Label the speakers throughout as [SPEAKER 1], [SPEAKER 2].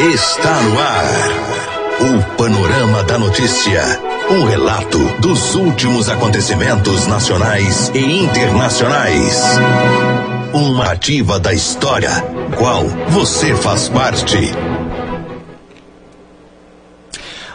[SPEAKER 1] Está no ar. O Panorama da Notícia. Um relato dos últimos acontecimentos nacionais e internacionais. Uma ativa da história, qual você faz parte.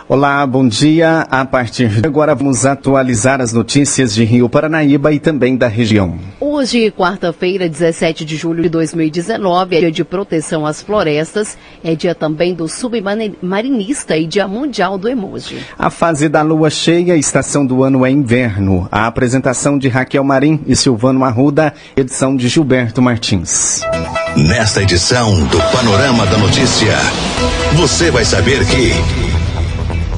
[SPEAKER 2] Olá, bom dia. A partir de agora vamos atualizar as notícias de Rio Paranaíba e também da região.
[SPEAKER 3] Hoje, quarta-feira, 17 de julho de 2019, é dia de proteção às florestas, é dia também do submarinista e dia mundial do emoji.
[SPEAKER 2] A fase da lua cheia, estação do ano é inverno. A apresentação de Raquel Marim e Silvano Arruda, edição de Gilberto Martins.
[SPEAKER 1] Nesta edição do Panorama da Notícia, você vai saber que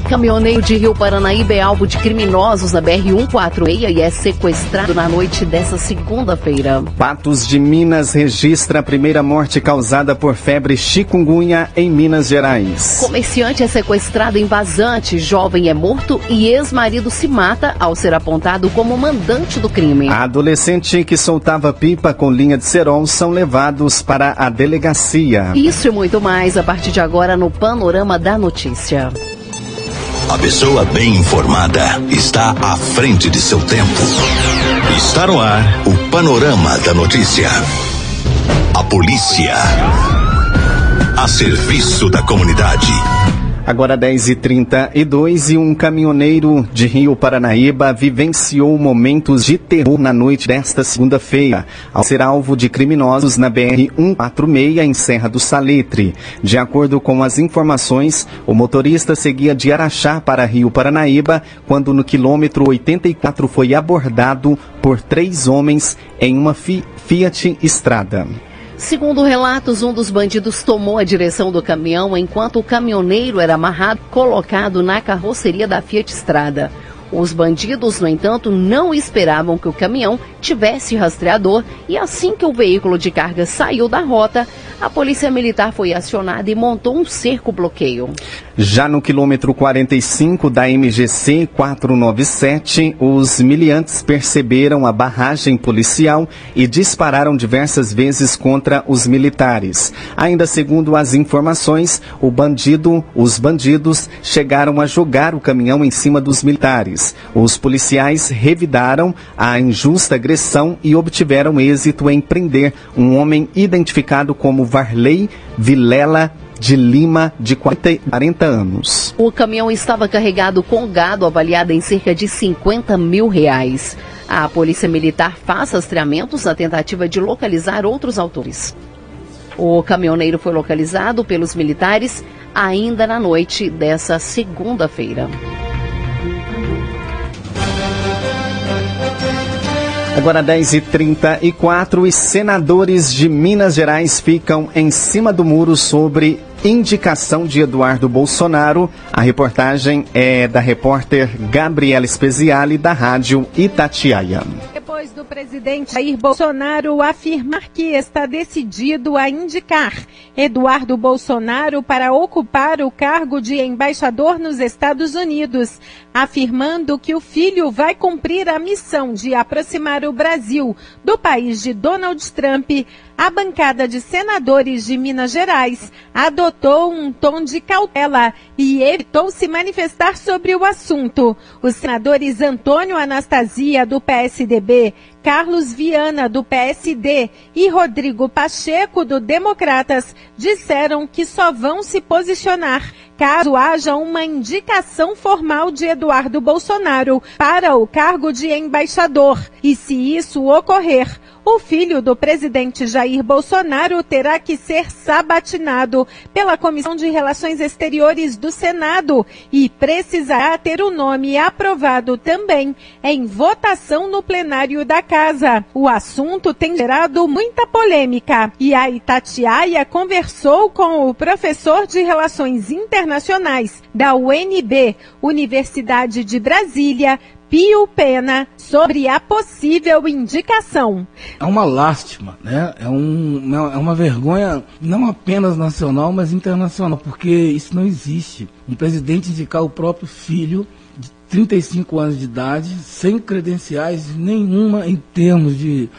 [SPEAKER 3] Caminhoneiro de Rio Paranaíba é alvo de criminosos na BR-146 e é sequestrado na noite dessa segunda-feira.
[SPEAKER 2] Patos de Minas registra a primeira morte causada por febre chikungunya em Minas Gerais.
[SPEAKER 3] Comerciante é sequestrado em vazante, jovem é morto e ex-marido se mata ao ser apontado como mandante do crime.
[SPEAKER 2] A adolescente que soltava pipa com linha de cerol são levados para a delegacia.
[SPEAKER 3] Isso e muito mais a partir de agora no Panorama da Notícia.
[SPEAKER 1] A pessoa bem informada está à frente de seu tempo. Está no ar o Panorama da Notícia. A polícia. A serviço da comunidade.
[SPEAKER 2] Agora 10h32 e um caminhoneiro de Rio Paranaíba vivenciou momentos de terror na noite desta segunda-feira, ao ser alvo de criminosos na BR-146 em Serra do Saletre. De acordo com as informações, o motorista seguia de Araxá para Rio Paranaíba quando no quilômetro 84 foi abordado por três homens em uma Fiat Estrada.
[SPEAKER 3] Segundo relatos, um dos bandidos tomou a direção do caminhão enquanto o caminhoneiro era amarrado colocado na carroceria da Fiat Estrada. Os bandidos, no entanto, não esperavam que o caminhão tivesse rastreador e assim que o veículo de carga saiu da rota, a polícia militar foi acionada e montou um cerco-bloqueio.
[SPEAKER 2] Já no quilômetro 45 da MGC 497, os miliantes perceberam a barragem policial e dispararam diversas vezes contra os militares. Ainda segundo as informações, o bandido, os bandidos chegaram a jogar o caminhão em cima dos militares. Os policiais revidaram a injusta agressão e obtiveram êxito em prender um homem identificado como Varley Vilela de Lima, de 40 anos.
[SPEAKER 3] O caminhão estava carregado com gado avaliado em cerca de 50 mil reais. A Polícia Militar faz rastreamentos na tentativa de localizar outros autores. O caminhoneiro foi localizado pelos militares ainda na noite dessa segunda-feira.
[SPEAKER 2] Agora 10h34 e senadores de Minas Gerais ficam em cima do muro sobre indicação de Eduardo Bolsonaro. A reportagem é da repórter Gabriela Speziale, da rádio Itatiaia
[SPEAKER 4] depois do presidente Jair Bolsonaro afirmar que está decidido a indicar Eduardo Bolsonaro para ocupar o cargo de embaixador nos Estados Unidos, afirmando que o filho vai cumprir a missão de aproximar o Brasil do país de Donald Trump, a bancada de senadores de Minas Gerais adotou um tom de cautela e evitou se manifestar sobre o assunto. Os senadores Antônio Anastasia, do PSDB, Carlos Viana, do PSD, e Rodrigo Pacheco, do Democratas, disseram que só vão se posicionar caso haja uma indicação formal de Eduardo Bolsonaro para o cargo de embaixador. E se isso ocorrer, o filho do presidente Jair Bolsonaro terá que ser sabatinado pela Comissão de Relações Exteriores do Senado e precisará ter o nome aprovado também em votação no plenário da Casa. O assunto tem gerado muita polêmica e a Itatiaia conversou com o professor de Relações Internacionais da UNB, Universidade de Brasília, Pio Pena sobre a possível indicação.
[SPEAKER 5] É uma lástima, né? É, um, é uma vergonha não apenas nacional, mas internacional, porque isso não existe. Um presidente indicar o próprio filho de 35 anos de idade, sem credenciais nenhuma em termos de,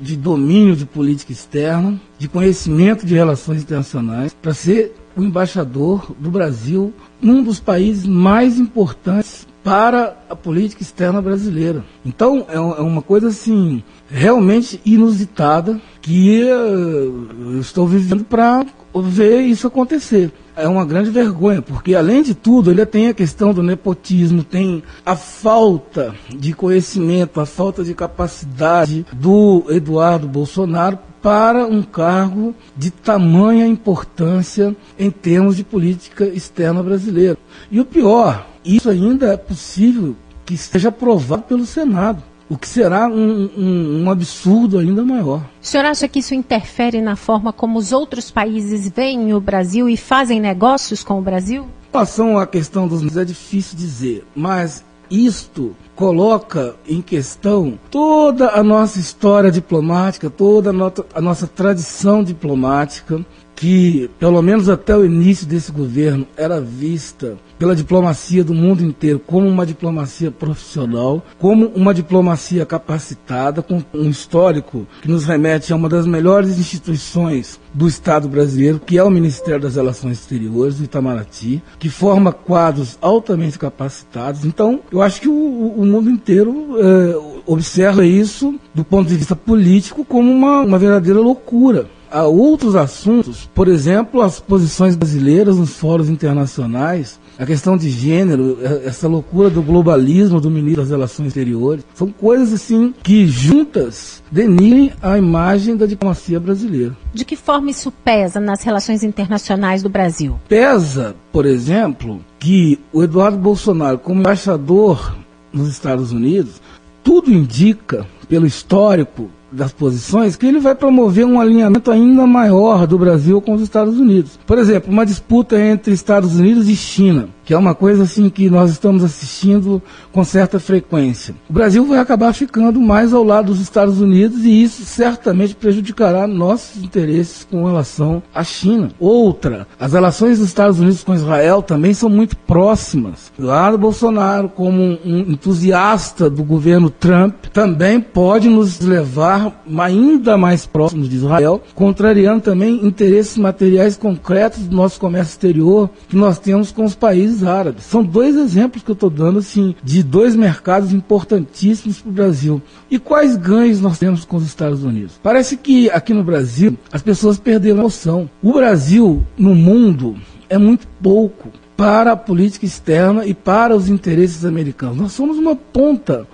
[SPEAKER 5] de domínio de política externa, de conhecimento de relações internacionais, para ser o embaixador do Brasil num dos países mais importantes para a política externa brasileira. Então, é, é uma coisa assim, realmente inusitada, que eh, eu estou vivendo para ver isso acontecer. É uma grande vergonha, porque além de tudo, ele tem a questão do nepotismo, tem a falta de conhecimento, a falta de capacidade do Eduardo Bolsonaro para um cargo de tamanha importância em termos de política externa brasileira. E o pior, isso ainda é possível que seja aprovado pelo Senado. O que será um, um, um, absurdo ainda maior.
[SPEAKER 4] O senhor acha que isso interfere na forma como os outros países veem o Brasil e fazem negócios com o Brasil?
[SPEAKER 5] Em relação à questão dos é difícil dizer, mas isto coloca em questão toda a nossa história diplomática, toda a, nossa tradição diplomática, que, pelo menos até o início desse governo, era vista pela diplomacia do mundo inteiro como uma diplomacia profissional, como uma diplomacia capacitada, com um histórico que nos remete a uma das melhores instituições do Estado brasileiro, que é o Ministério das Relações Exteriores, do Itamaraty, que forma quadros altamente capacitados. Então, eu acho que o, o mundo inteiro é, observa isso, do ponto de vista político, como uma, uma verdadeira loucura a outros assuntos, por exemplo, as posições brasileiras nos fóruns internacionais, a questão de gênero, essa loucura do globalismo do ministro das Relações Exteriores, são coisas assim que juntas denigrem a imagem da diplomacia brasileira.
[SPEAKER 4] De que forma isso pesa nas relações internacionais do Brasil?
[SPEAKER 5] Pesa, por exemplo, que o Eduardo Bolsonaro, como embaixador nos Estados Unidos, tudo indica, pelo histórico das posições que ele vai promover um alinhamento ainda maior do Brasil com os Estados Unidos. Por exemplo, uma disputa entre Estados Unidos e China que é uma coisa assim que nós estamos assistindo com certa frequência. O Brasil vai acabar ficando mais ao lado dos Estados Unidos e isso certamente prejudicará nossos interesses com relação à China. Outra, as relações dos Estados Unidos com Israel também são muito próximas. Eduardo Bolsonaro, como um entusiasta do governo Trump, também pode nos levar ainda mais próximos de Israel, contrariando também interesses materiais concretos do nosso comércio exterior que nós temos com os países árabes. São dois exemplos que eu estou dando assim de dois mercados importantíssimos para o Brasil. E quais ganhos nós temos com os Estados Unidos? Parece que aqui no Brasil as pessoas perderam a noção. O Brasil no mundo é muito pouco para a política externa e para os interesses americanos. Nós somos uma ponta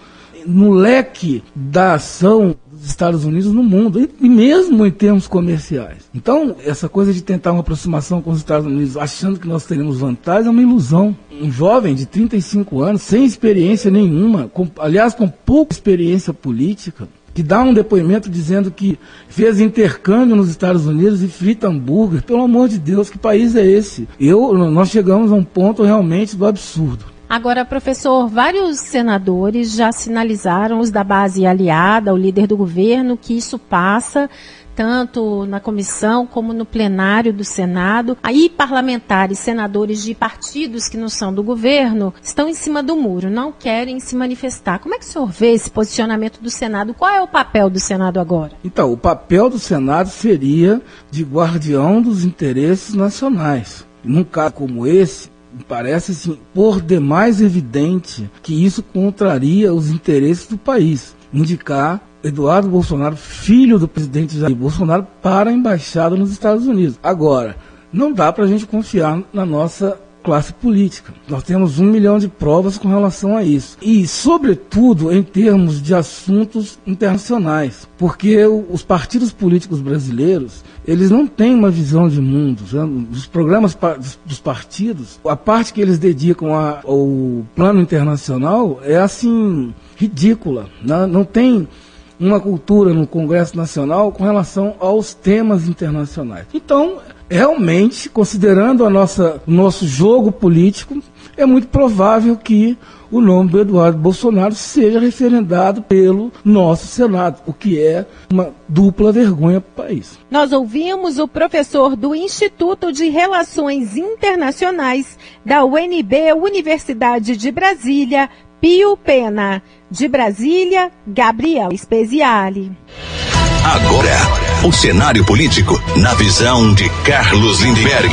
[SPEAKER 5] no leque da ação dos Estados Unidos no mundo, e mesmo em termos comerciais. Então, essa coisa de tentar uma aproximação com os Estados Unidos achando que nós teremos vantagem é uma ilusão. Um jovem de 35 anos, sem experiência nenhuma, com, aliás, com pouca experiência política, que dá um depoimento dizendo que fez intercâmbio nos Estados Unidos e frita hambúrguer. Pelo amor de Deus, que país é esse? Eu, nós chegamos a um ponto realmente do absurdo.
[SPEAKER 4] Agora, professor, vários senadores já sinalizaram, os da base aliada, o líder do governo, que isso passa tanto na comissão como no plenário do Senado. Aí parlamentares, senadores de partidos que não são do governo estão em cima do muro, não querem se manifestar. Como é que o senhor vê esse posicionamento do Senado? Qual é o papel do Senado agora?
[SPEAKER 5] Então, o papel do Senado seria de guardião dos interesses nacionais. Num caso como esse, parece assim, por demais evidente que isso contraria os interesses do país. Indicar Eduardo Bolsonaro, filho do presidente Jair Bolsonaro, para a embaixada nos Estados Unidos. Agora, não dá para a gente confiar na nossa classe política. Nós temos um milhão de provas com relação a isso. E, sobretudo, em termos de assuntos internacionais. Porque os partidos políticos brasileiros, eles não têm uma visão de mundo. Os programas dos partidos, a parte que eles dedicam ao plano internacional é, assim, ridícula. Não, não tem uma cultura no Congresso Nacional com relação aos temas internacionais. Então, realmente, considerando a nossa, o nosso jogo político, é muito provável que o nome do Eduardo Bolsonaro seja referendado pelo nosso Senado, o que é uma dupla vergonha para o país.
[SPEAKER 4] Nós ouvimos o professor do Instituto de Relações Internacionais da UNB, Universidade de Brasília, Pio Pena. De Brasília, Gabriel Speziale.
[SPEAKER 1] Agora, o cenário político na visão de Carlos Lindbergh.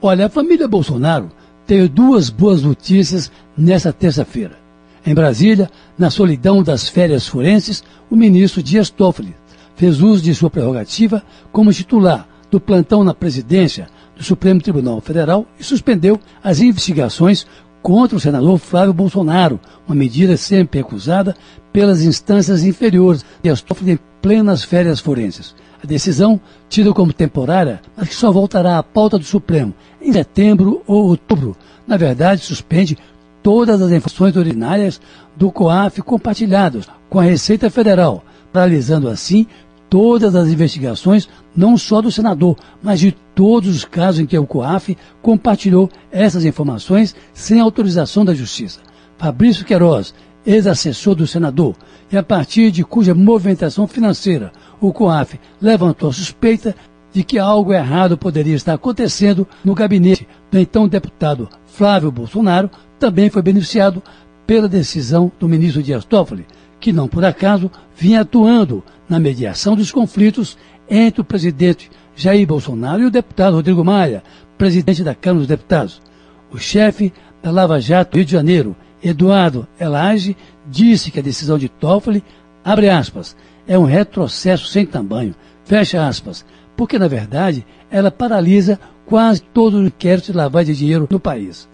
[SPEAKER 6] Olha, a família Bolsonaro teve duas boas notícias nesta terça-feira. Em Brasília, na solidão das férias forenses, o ministro Dias Toffoli fez uso de sua prerrogativa como titular do plantão na presidência do Supremo Tribunal Federal e suspendeu as investigações contra o senador Flávio Bolsonaro, uma medida sempre recusada pelas instâncias inferiores e as em plenas férias forenses. A decisão, tida como temporária, mas que só voltará à pauta do Supremo em setembro ou outubro, na verdade suspende todas as informações originárias do COAF compartilhadas com a Receita Federal, paralisando assim todas as investigações, não só do senador, mas de todos os casos em que o COAF compartilhou essas informações sem autorização da Justiça. Fabrício Queiroz, ex-assessor do senador, e a partir de cuja movimentação financeira o COAF levantou a suspeita de que algo errado poderia estar acontecendo no gabinete do então deputado Flávio Bolsonaro, também foi beneficiado pela decisão do ministro Dias Toffoli, que não por acaso vinha atuando na mediação dos conflitos entre o presidente Jair Bolsonaro e o deputado Rodrigo Maia, presidente da Câmara dos Deputados. O chefe da Lava Jato Rio de Janeiro, Eduardo Elage, disse que a decisão de Toffoli, abre aspas, é um retrocesso sem tamanho, fecha aspas, porque na verdade ela paralisa quase todo o inquérito de lavagem de dinheiro no país.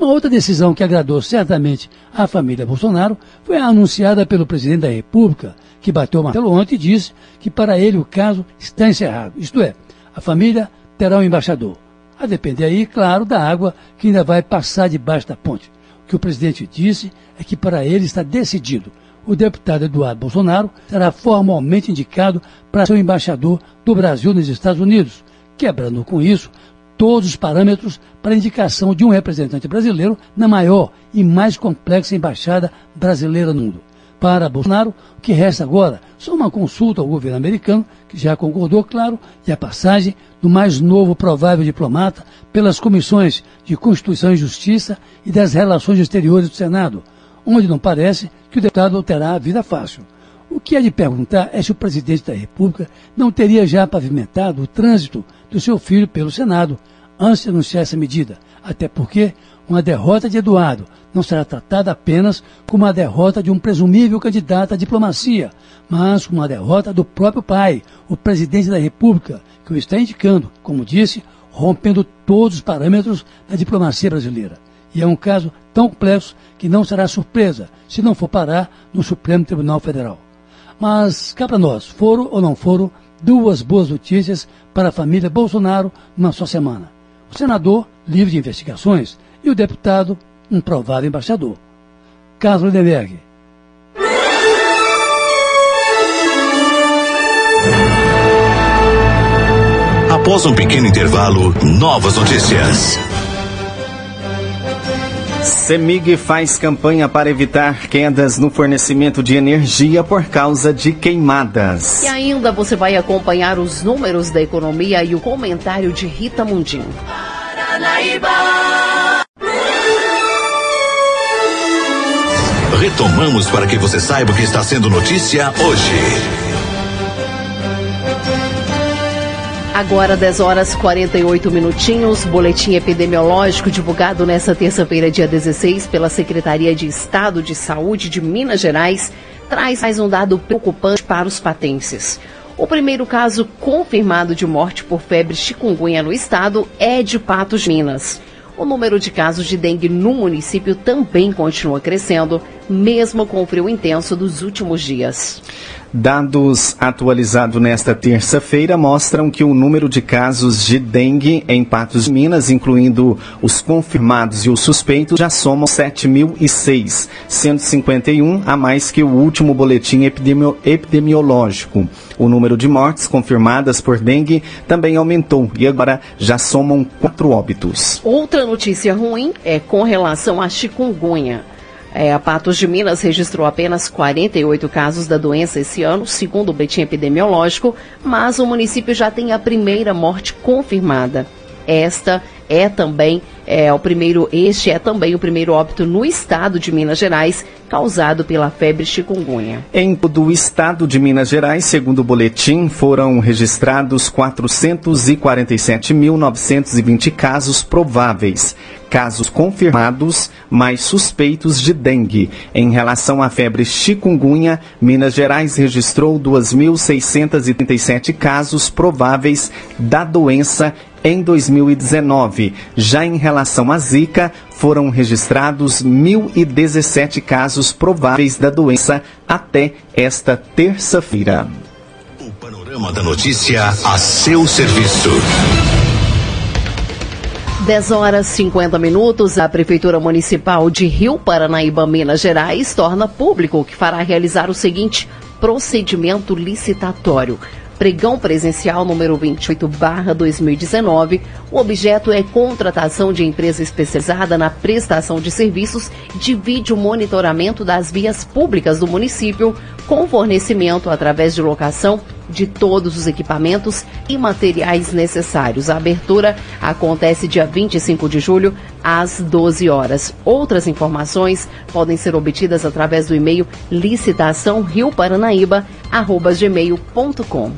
[SPEAKER 6] Uma outra decisão que agradou certamente à família Bolsonaro foi a anunciada pelo presidente da República, que bateu o martelo ontem e disse que para ele o caso está encerrado. Isto é, a família terá um embaixador. A depender aí, claro, da água que ainda vai passar debaixo da ponte. O que o presidente disse é que para ele está decidido. O deputado Eduardo Bolsonaro será formalmente indicado para ser o embaixador do Brasil nos Estados Unidos, quebrando com isso todos os parâmetros para a indicação de um representante brasileiro na maior e mais complexa embaixada brasileira no mundo. Para Bolsonaro, o que resta agora só uma consulta ao governo americano, que já concordou, claro, e a passagem do mais novo provável diplomata pelas comissões de Constituição e Justiça e das Relações Exteriores do Senado, onde não parece que o deputado terá a vida fácil. O que é de perguntar é se o presidente da República não teria já pavimentado o trânsito do seu filho pelo Senado, antes de anunciar essa medida, até porque uma derrota de Eduardo não será tratada apenas como uma derrota de um presumível candidato à diplomacia, mas como uma derrota do próprio pai, o presidente da República, que o está indicando, como disse, rompendo todos os parâmetros da diplomacia brasileira. E é um caso tão complexo que não será surpresa se não for parar no Supremo Tribunal Federal. Mas cá para nós, foram ou não foram duas boas notícias para a família Bolsonaro numa só semana o senador, livre de investigações, e o deputado, um provável embaixador. Carlos Lindenberg.
[SPEAKER 1] Após um pequeno intervalo, novas notícias.
[SPEAKER 2] CEMIG faz campanha para evitar quedas no fornecimento de energia por causa de queimadas.
[SPEAKER 3] E ainda você vai acompanhar os números da economia e o comentário de Rita Mundim. Paranaíba.
[SPEAKER 1] Retomamos para que você saiba o que está sendo notícia hoje.
[SPEAKER 3] Agora 10 horas 48 minutinhos, boletim epidemiológico divulgado nesta terça-feira, dia 16, pela Secretaria de Estado de Saúde de Minas Gerais, traz mais um dado preocupante para os patenses. O primeiro caso confirmado de morte por febre chikungunya no estado é de Patos, Minas. O número de casos de dengue no município também continua crescendo, mesmo com o frio intenso dos últimos dias.
[SPEAKER 2] Dados atualizados nesta terça-feira mostram que o número de casos de dengue em Patos de Minas, incluindo os confirmados e os suspeitos, já somam 7.006, sendo 51 a mais que o último boletim epidemio epidemiológico. O número de mortes confirmadas por dengue também aumentou e agora já somam quatro óbitos.
[SPEAKER 3] Outra notícia ruim é com relação à chikungunya. É, a Patos de Minas registrou apenas 48 casos da doença esse ano, segundo o boletim epidemiológico, mas o município já tem a primeira morte confirmada. Esta é também é, o primeiro, este é também o primeiro óbito no estado de Minas Gerais causado pela febre chikungunya.
[SPEAKER 2] Em todo o estado de Minas Gerais, segundo o boletim, foram registrados 447.920 casos prováveis, casos confirmados, mais suspeitos de dengue. Em relação à febre chikungunya, Minas Gerais registrou 2.637 casos prováveis da doença em 2019. Já em relação à Zika, foram registrados 1.017 casos prováveis da doença até esta terça-feira.
[SPEAKER 1] O panorama da notícia a seu serviço.
[SPEAKER 3] 10 horas 50 minutos, a Prefeitura Municipal de Rio Paranaíba, Minas Gerais, torna público que fará realizar o seguinte procedimento licitatório pregão presencial número 28 barra 2019. O objeto é contratação de empresa especializada na prestação de serviços de vídeo monitoramento das vias públicas do município, com fornecimento através de locação de todos os equipamentos e materiais necessários. A abertura acontece dia 25 de julho, às 12 horas. Outras informações podem ser obtidas através do e-mail licitaçãorioparanaíba.gmail.com.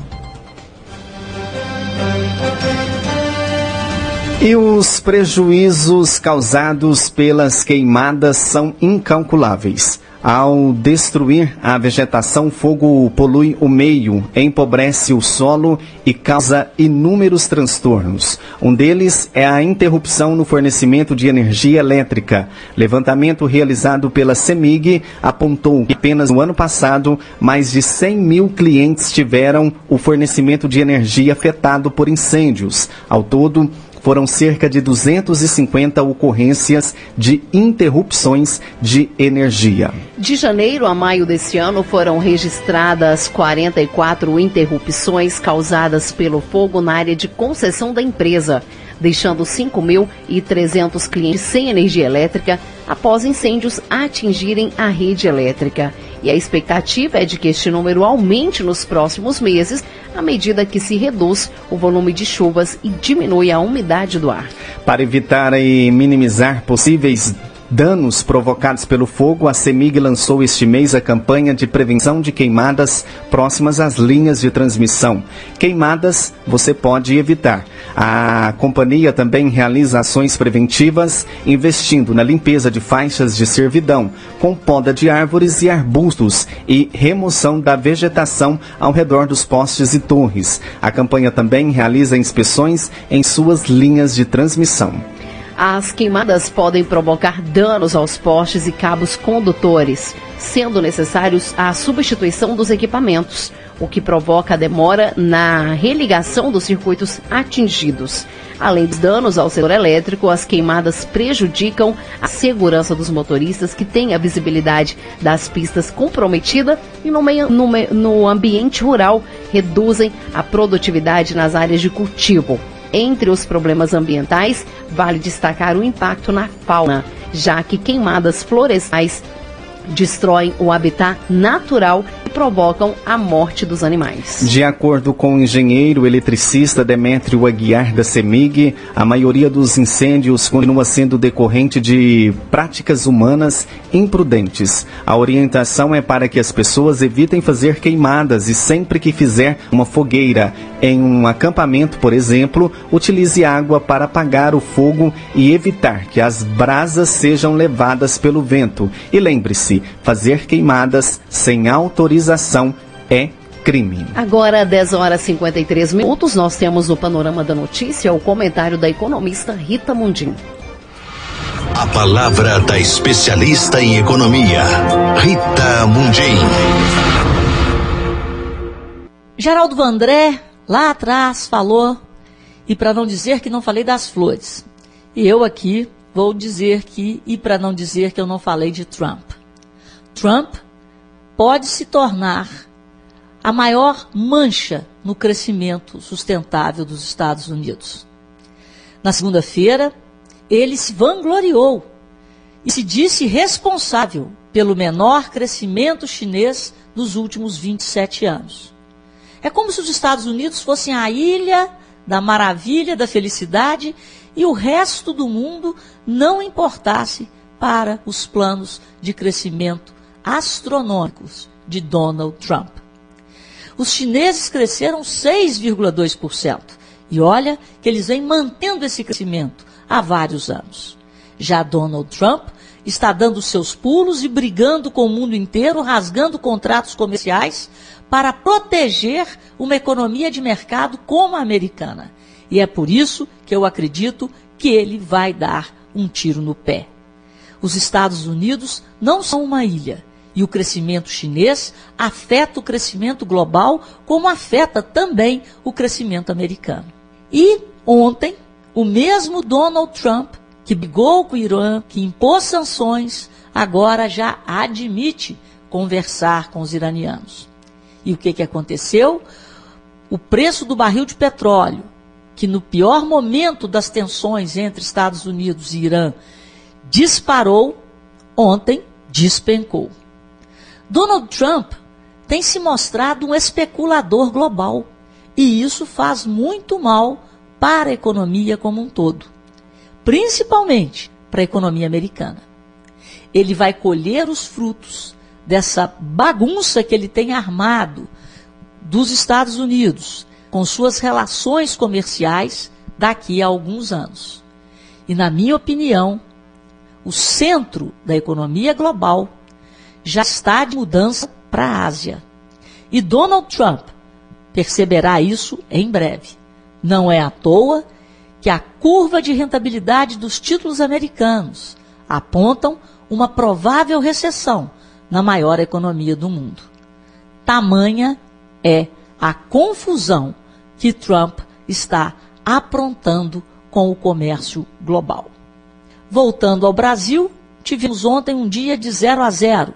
[SPEAKER 2] E os prejuízos causados pelas queimadas são incalculáveis. Ao destruir a vegetação, fogo polui o meio, empobrece o solo e causa inúmeros transtornos. Um deles é a interrupção no fornecimento de energia elétrica. Levantamento realizado pela CEMIG apontou que apenas no ano passado, mais de 100 mil clientes tiveram o fornecimento de energia afetado por incêndios. Ao todo, foram cerca de 250 ocorrências de interrupções de energia.
[SPEAKER 3] De janeiro a maio deste ano foram registradas 44 interrupções causadas pelo fogo na área de concessão da empresa, deixando 5.300 clientes sem energia elétrica após incêndios atingirem a rede elétrica. E a expectativa é de que este número aumente nos próximos meses, à medida que se reduz o volume de chuvas e diminui a umidade do ar.
[SPEAKER 2] Para evitar e minimizar possíveis danos provocados pelo fogo, a CEMIG lançou este mês a campanha de prevenção de queimadas próximas às linhas de transmissão. Queimadas você pode evitar. A companhia também realiza ações preventivas, investindo na limpeza de faixas de servidão, com poda de árvores e arbustos e remoção da vegetação ao redor dos postes e torres. A campanha também realiza inspeções em suas linhas de transmissão.
[SPEAKER 3] As queimadas podem provocar danos aos postes e cabos condutores, sendo necessários a substituição dos equipamentos, o que provoca demora na religação dos circuitos atingidos. Além dos danos ao setor elétrico, as queimadas prejudicam a segurança dos motoristas que têm a visibilidade das pistas comprometida e no, meio, no, no ambiente rural reduzem a produtividade nas áreas de cultivo. Entre os problemas ambientais, vale destacar o impacto na fauna, já que queimadas florestais destroem o habitat natural provocam a morte dos animais.
[SPEAKER 2] De acordo com o engenheiro eletricista Demétrio Aguiar da CEMIG, a maioria dos incêndios continua sendo decorrente de práticas humanas imprudentes. A orientação é para que as pessoas evitem fazer queimadas e sempre que fizer uma fogueira em um acampamento, por exemplo, utilize água para apagar o fogo e evitar que as brasas sejam levadas pelo vento. E lembre-se, fazer queimadas sem autorização é crime.
[SPEAKER 3] Agora, 10 horas e 53 minutos, nós temos no Panorama da Notícia o comentário da economista Rita Mundim.
[SPEAKER 1] A palavra da especialista em economia, Rita Mundim.
[SPEAKER 7] Geraldo Vandré, lá atrás, falou, e para não dizer que não falei das flores. E eu aqui vou dizer que, e para não dizer que eu não falei de Trump. Trump pode se tornar a maior mancha no crescimento sustentável dos Estados Unidos. Na segunda-feira, ele se vangloriou e se disse responsável pelo menor crescimento chinês dos últimos 27 anos. É como se os Estados Unidos fossem a ilha da maravilha, da felicidade e o resto do mundo não importasse para os planos de crescimento astronômicos de Donald Trump. Os chineses cresceram 6,2%. E olha que eles vêm mantendo esse crescimento há vários anos. Já Donald Trump está dando seus pulos e brigando com o mundo inteiro, rasgando contratos comerciais para proteger uma economia de mercado como a americana. E é por isso que eu acredito que ele vai dar um tiro no pé. Os Estados Unidos não são uma ilha. E o crescimento chinês afeta o crescimento global, como afeta também o crescimento americano. E ontem, o mesmo Donald Trump, que brigou com o Irã, que impôs sanções, agora já admite conversar com os iranianos. E o que, que aconteceu? O preço do barril de petróleo, que no pior momento das tensões entre Estados Unidos e Irã disparou, ontem despencou. Donald Trump tem se mostrado um especulador global e isso faz muito mal para a economia como um todo, principalmente para a economia americana. Ele vai colher os frutos dessa bagunça que ele tem armado dos Estados Unidos com suas relações comerciais daqui a alguns anos. E, na minha opinião, o centro da economia global já está de mudança para a Ásia. E Donald Trump perceberá isso em breve. Não é à toa que a curva de rentabilidade dos títulos americanos apontam uma provável recessão na maior economia do mundo. Tamanha é a confusão que Trump está aprontando com o comércio global. Voltando ao Brasil, tivemos ontem um dia de 0 a 0.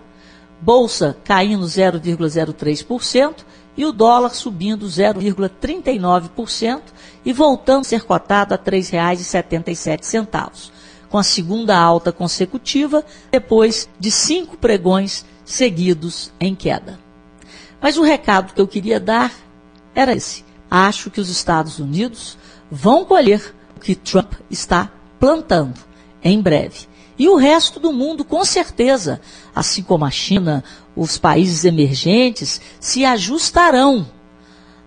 [SPEAKER 7] Bolsa caindo 0,03% e o dólar subindo 0,39% e voltando a ser cotado a R$ 3,77, com a segunda alta consecutiva depois de cinco pregões seguidos em queda. Mas o recado que eu queria dar era esse acho que os Estados Unidos vão colher o que Trump está plantando em breve. E o resto do mundo, com certeza, assim como a China, os países emergentes, se ajustarão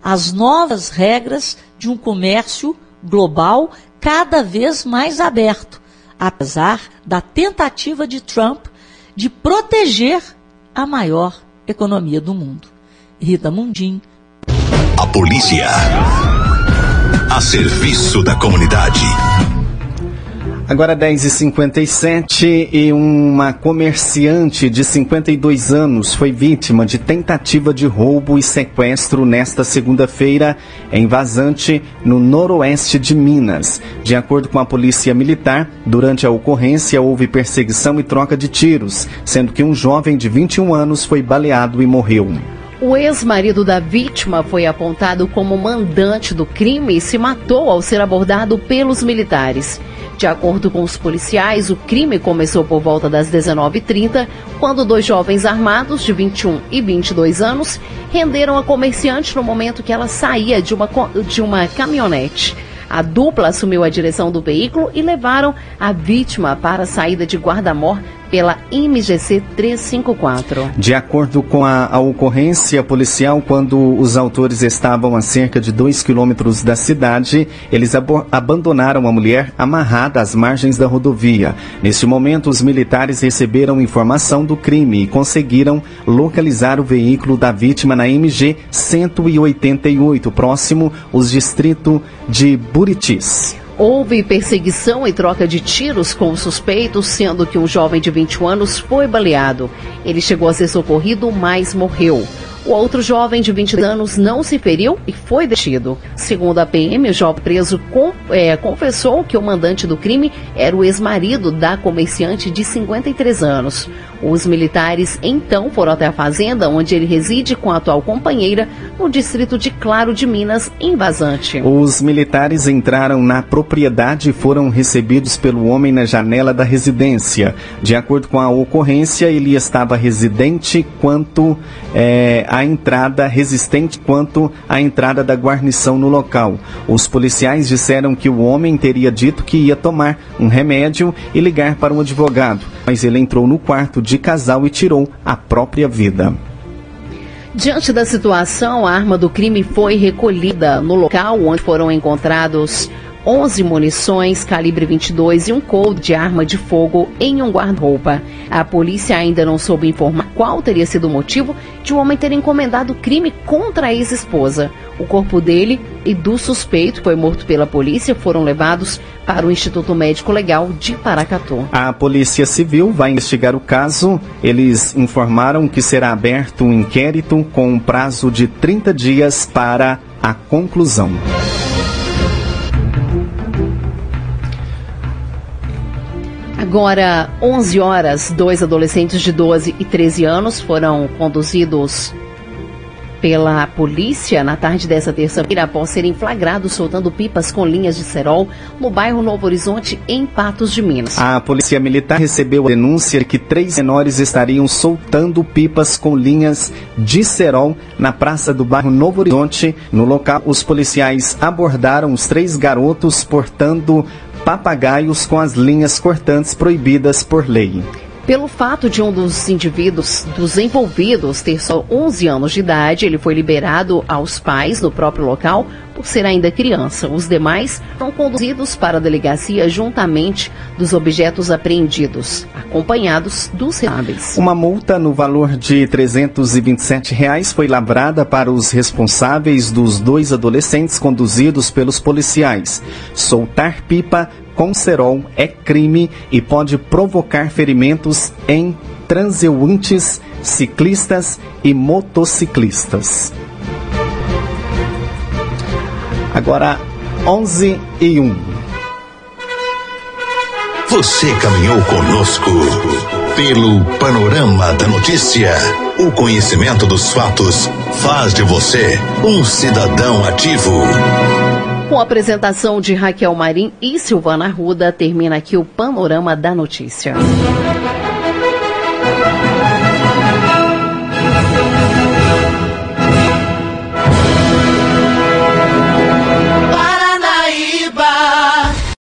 [SPEAKER 7] às novas regras de um comércio global cada vez mais aberto, apesar da tentativa de Trump de proteger a maior economia do mundo. Rita Mundim,
[SPEAKER 1] a polícia. A serviço da comunidade.
[SPEAKER 2] Agora 10h57 e uma comerciante de 52 anos foi vítima de tentativa de roubo e sequestro nesta segunda-feira em Vazante, no noroeste de Minas. De acordo com a polícia militar, durante a ocorrência houve perseguição e troca de tiros, sendo que um jovem de 21 anos foi baleado e morreu.
[SPEAKER 3] O ex-marido da vítima foi apontado como mandante do crime e se matou ao ser abordado pelos militares. De acordo com os policiais, o crime começou por volta das 19h30, quando dois jovens armados de 21 e 22 anos renderam a comerciante no momento que ela saía de uma, de uma caminhonete. A dupla assumiu a direção do veículo e levaram a vítima para a saída de Guarda-Mor pela MGC 354.
[SPEAKER 2] De acordo com a, a, ocorrência policial, quando os autores estavam a cerca de dois quilômetros da cidade, eles abandonaram a mulher amarrada às margens da rodovia. Neste momento, os militares receberam informação do crime e conseguiram localizar o veículo da vítima na MG 188, próximo aos distritos de Buritis.
[SPEAKER 3] Houve perseguição e troca de tiros com os suspeitos, sendo que um jovem de 21 anos foi baleado. Ele chegou a ser socorrido, mas morreu. O outro jovem de 20 anos não se feriu e foi detido. Segundo a PM, o jovem preso com, é, confessou que o mandante do crime era o ex-marido da comerciante de 53 anos. Os militares então foram até a fazenda onde ele reside com a atual companheira no distrito de Claro de Minas, em Vazante.
[SPEAKER 2] Os militares entraram na propriedade e foram recebidos pelo homem na janela da residência. De acordo com a ocorrência, ele estava residente quanto é, a entrada, resistente quanto à entrada da guarnição no local. Os policiais disseram que o homem teria dito que ia tomar um remédio e ligar para um advogado, mas ele entrou no quarto de casal e tirou a própria vida.
[SPEAKER 3] Diante da situação, a arma do crime foi recolhida no local onde foram encontrados 11 munições calibre 22 e um cold de arma de fogo em um guarda-roupa. A polícia ainda não soube informar qual teria sido o motivo de o um homem ter encomendado crime contra a ex-esposa. O corpo dele e do suspeito, que foi morto pela polícia, foram levados para o Instituto Médico Legal de Paracatu.
[SPEAKER 2] A Polícia Civil vai investigar o caso. Eles informaram que será aberto um inquérito com um prazo de 30 dias para a conclusão.
[SPEAKER 3] Agora, 11 horas, dois adolescentes de 12 e 13 anos foram conduzidos pela polícia na tarde dessa terça-feira após serem flagrados soltando pipas com linhas de cerol no bairro Novo Horizonte, em Patos de Minas.
[SPEAKER 2] A polícia militar recebeu a denúncia que três menores estariam soltando pipas com linhas de cerol na praça do bairro Novo Horizonte. No local, os policiais abordaram os três garotos portando papagaios com as linhas cortantes proibidas por lei.
[SPEAKER 3] Pelo fato de um dos indivíduos, dos envolvidos, ter só 11 anos de idade, ele foi liberado aos pais no próprio local por ser ainda criança. Os demais foram conduzidos para a delegacia juntamente dos objetos apreendidos, acompanhados dos responsáveis.
[SPEAKER 2] Uma multa no valor de 327 reais foi lavrada para os responsáveis dos dois adolescentes conduzidos pelos policiais. Soltar pipa com cerol é crime e pode provocar ferimentos em transeuntes, ciclistas e motociclistas. Agora, 11 e 1.
[SPEAKER 1] Você caminhou conosco pelo panorama da notícia. O conhecimento dos fatos faz de você um cidadão ativo.
[SPEAKER 3] Com a apresentação de Raquel Marim e Silvana Ruda, termina aqui o Panorama da Notícia.